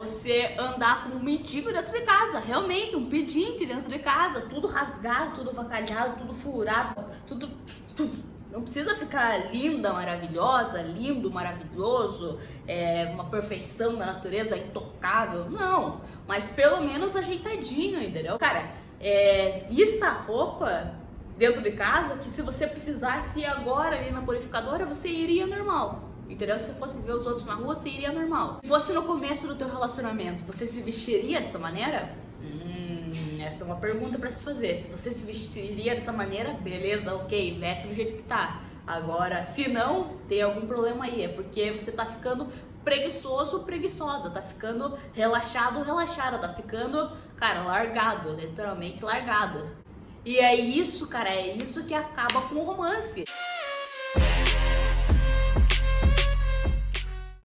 Você andar como um mendigo dentro de casa, realmente, um pedinte dentro de casa, tudo rasgado, tudo vacalhado, tudo furado, tudo, tudo. Não precisa ficar linda, maravilhosa, lindo, maravilhoso, é, uma perfeição da natureza intocável. Não, mas pelo menos ajeitadinho, entendeu? Cara, é, vista a roupa dentro de casa que se você precisasse ir agora ali na purificadora, você iria normal. Entendeu? Se fosse ver os outros na rua, você iria normal. Se fosse no começo do teu relacionamento, você se vestiria dessa maneira? Hum, essa é uma pergunta para se fazer. Se você se vestiria dessa maneira, beleza, ok, veste do jeito que tá. Agora, se não, tem algum problema aí. É porque você tá ficando preguiçoso, preguiçosa, tá ficando relaxado, relaxada, tá ficando, cara, largado, literalmente largado. E é isso, cara, é isso que acaba com o romance.